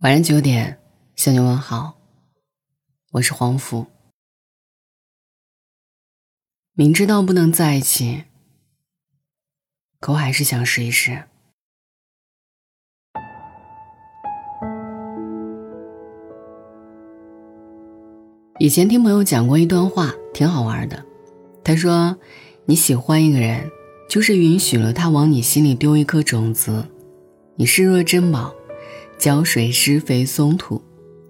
晚上九点，向你问好。我是黄甫。明知道不能在一起，可我还是想试一试。以前听朋友讲过一段话，挺好玩的。他说：“你喜欢一个人，就是允许了他往你心里丢一颗种子，你视若珍宝。”浇水、施肥、松土，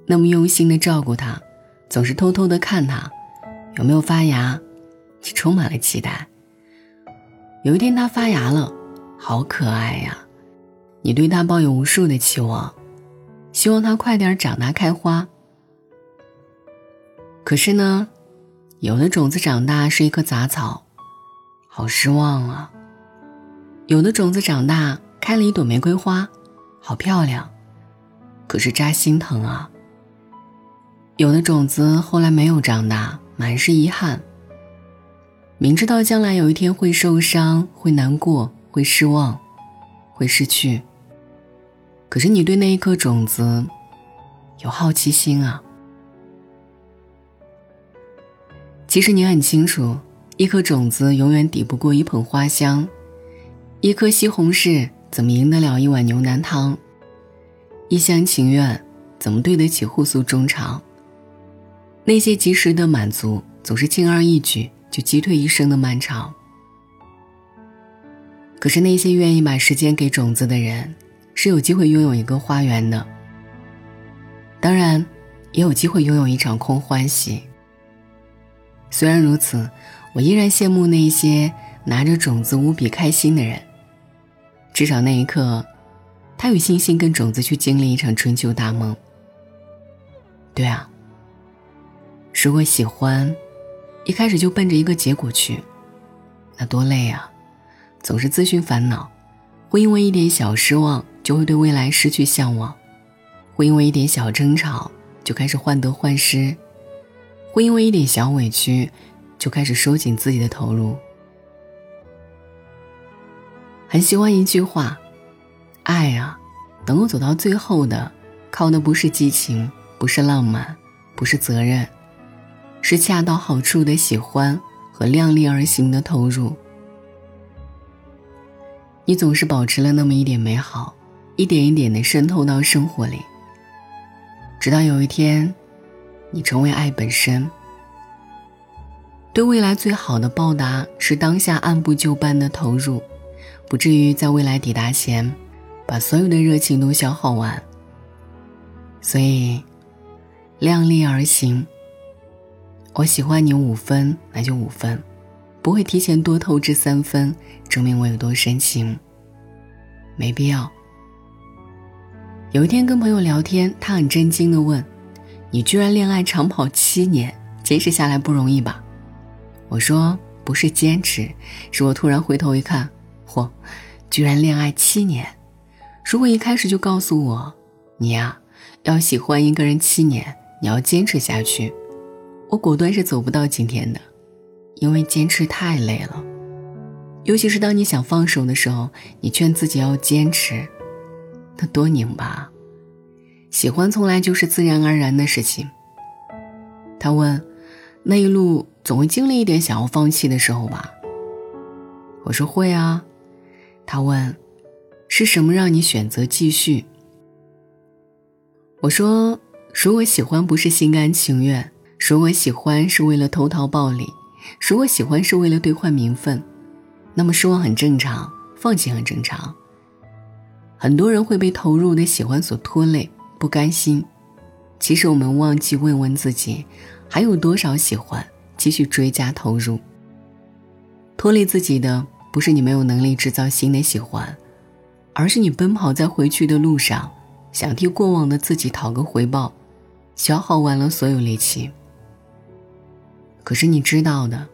那么用心的照顾它，总是偷偷的看它有没有发芽，你充满了期待。有一天它发芽了，好可爱呀！你对它抱有无数的期望，希望它快点长大开花。可是呢，有的种子长大是一棵杂草，好失望啊！有的种子长大开了一朵玫瑰花，好漂亮。可是扎心疼啊！有的种子后来没有长大，满是遗憾。明知道将来有一天会受伤、会难过、会失望、会失去，可是你对那一颗种子有好奇心啊！其实你很清楚，一颗种子永远抵不过一捧花香，一颗西红柿怎么赢得了一碗牛腩汤？一厢情愿，怎么对得起互诉衷肠？那些及时的满足，总是轻而易举就击退一生的漫长。可是那些愿意把时间给种子的人，是有机会拥有一个花园的。当然，也有机会拥有一场空欢喜。虽然如此，我依然羡慕那些拿着种子无比开心的人。至少那一刻。他有信心跟种子去经历一场春秋大梦。对啊，如果喜欢，一开始就奔着一个结果去，那多累啊！总是自寻烦恼，会因为一点小失望就会对未来失去向往，会因为一点小争吵就开始患得患失，会因为一点小委屈就开始收紧自己的投入。很喜欢一句话。爱啊，能够走到最后的，靠的不是激情，不是浪漫，不是责任，是恰到好处的喜欢和量力而行的投入。你总是保持了那么一点美好，一点一点的渗透到生活里，直到有一天，你成为爱本身。对未来最好的报答是当下按部就班的投入，不至于在未来抵达前。把所有的热情都消耗完，所以量力而行。我喜欢你五分，那就五分，不会提前多透支三分，证明我有多深情。没必要。有一天跟朋友聊天，他很震惊的问：“你居然恋爱长跑七年，坚持下来不容易吧？”我说：“不是坚持，是我突然回头一看，嚯，居然恋爱七年。”如果一开始就告诉我，你呀，要喜欢一个人七年，你要坚持下去，我果断是走不到今天的，因为坚持太累了。尤其是当你想放手的时候，你劝自己要坚持，那多拧巴。喜欢从来就是自然而然的事情。他问：“那一路总会经历一点想要放弃的时候吧？”我说：“会啊。”他问。是什么让你选择继续？我说，如果喜欢不是心甘情愿，如果喜欢是为了投桃报李，如果喜欢是为了兑换名分，那么失望很正常，放弃很正常。很多人会被投入的喜欢所拖累，不甘心。其实我们忘记问问自己，还有多少喜欢继续追加投入？拖累自己的不是你没有能力制造新的喜欢。而是你奔跑在回去的路上，想替过往的自己讨个回报，消耗完了所有力气。可是你知道的，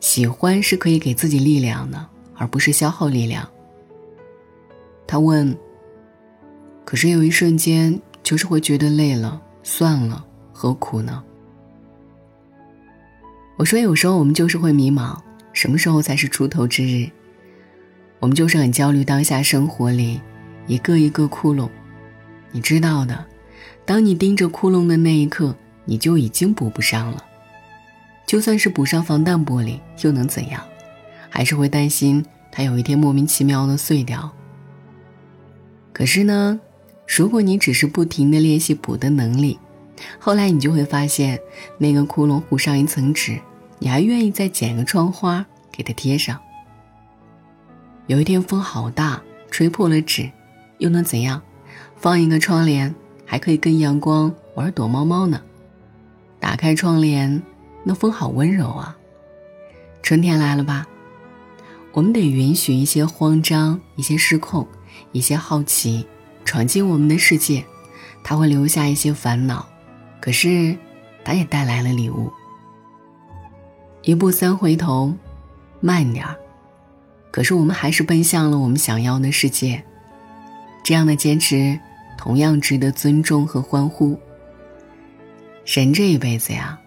喜欢是可以给自己力量的，而不是消耗力量。他问：“可是有一瞬间，就是会觉得累了，算了，何苦呢？”我说：“有时候我们就是会迷茫，什么时候才是出头之日？”我们就是很焦虑，当下生活里一个一个窟窿，你知道的，当你盯着窟窿的那一刻，你就已经补不上了。就算是补上防弹玻璃，又能怎样？还是会担心它有一天莫名其妙的碎掉。可是呢，如果你只是不停的练习补的能力，后来你就会发现，那个窟窿糊上一层纸，你还愿意再剪个窗花给它贴上。有一天风好大，吹破了纸，又能怎样？放一个窗帘，还可以跟阳光玩躲猫猫呢。打开窗帘，那风好温柔啊。春天来了吧？我们得允许一些慌张，一些失控，一些好奇，闯进我们的世界。它会留下一些烦恼，可是，它也带来了礼物。一步三回头，慢点儿。可是我们还是奔向了我们想要的世界。这样的坚持。同样值得尊重和欢呼。人这一辈子呀，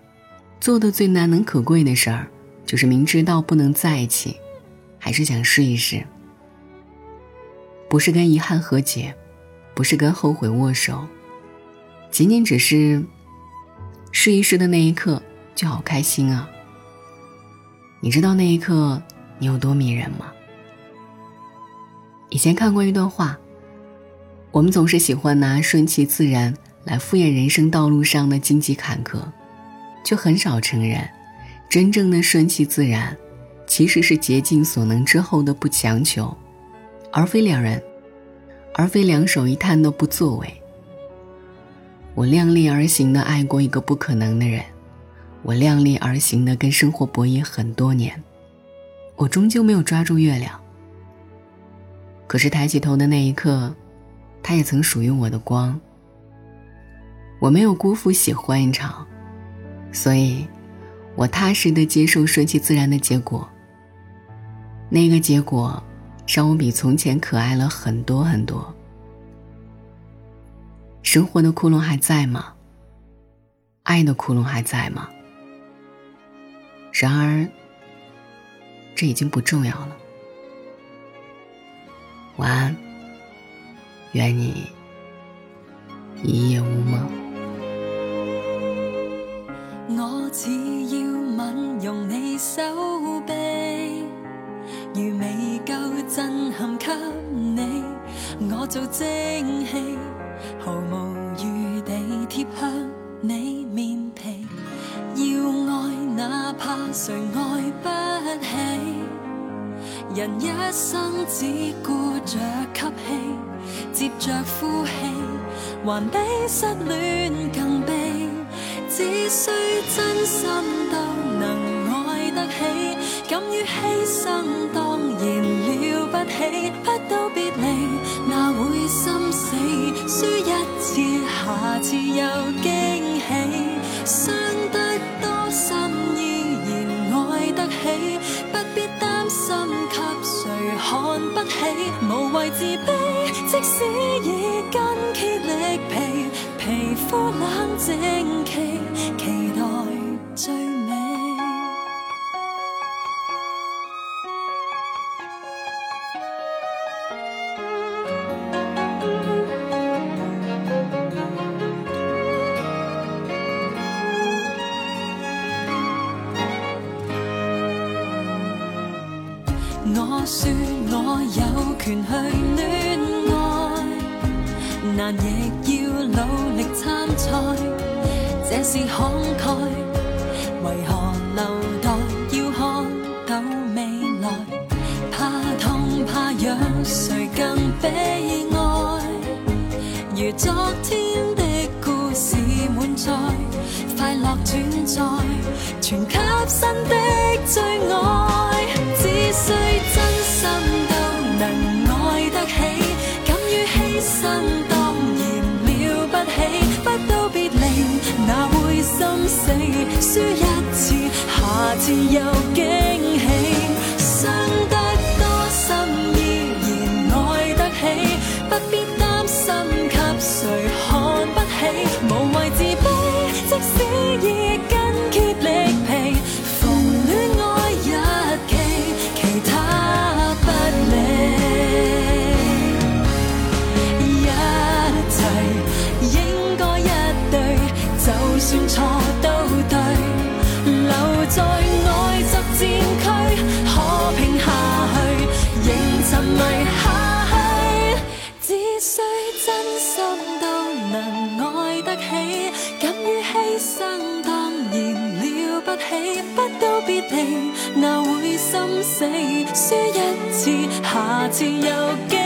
做的最难能可贵的事儿，就是明知道不能在一起，还是想试一试。不是跟遗憾和解，不是跟后悔握手，仅仅只是试一试的那一刻就好开心啊！你知道那一刻你有多迷人吗？以前看过一段话。我们总是喜欢拿顺其自然来敷衍人生道路上的荆棘坎坷，却很少承认，真正的顺其自然，其实是竭尽所能之后的不强求，而非两人，而非两手一摊的不作为。我量力而行的爱过一个不可能的人，我量力而行的跟生活博弈很多年，我终究没有抓住月亮。可是抬起头的那一刻。他也曾属于我的光。我没有辜负喜欢一场，所以，我踏实的接受顺其自然的结果。那个结果，让我比从前可爱了很多很多。生活的窟窿还在吗？爱的窟窿还在吗？然而，这已经不重要了。晚安。愿你一夜无梦。我只要吻用你手臂，如未够震撼给你，我做蒸汽，毫无余地贴向你面皮。要爱，哪怕谁爱不，人一生只顾着吸气。接着呼气，还比失恋更悲。只需真心都能爱得起，敢于牺牲当然了不起。不到别离，哪会心死？输一次，下次又惊喜。看不起，无谓自卑。即使已筋竭力疲，皮肤冷静期，期待最美。我说我有权去恋爱。难亦要努力参赛，这是慷慨。为何留待要看到未来？怕痛怕痒，谁更悲哀？如昨天的故事满载，快乐转载，全给新的最爱。输一次，下次又几不都别离，那会心死，输一次，下次又惊。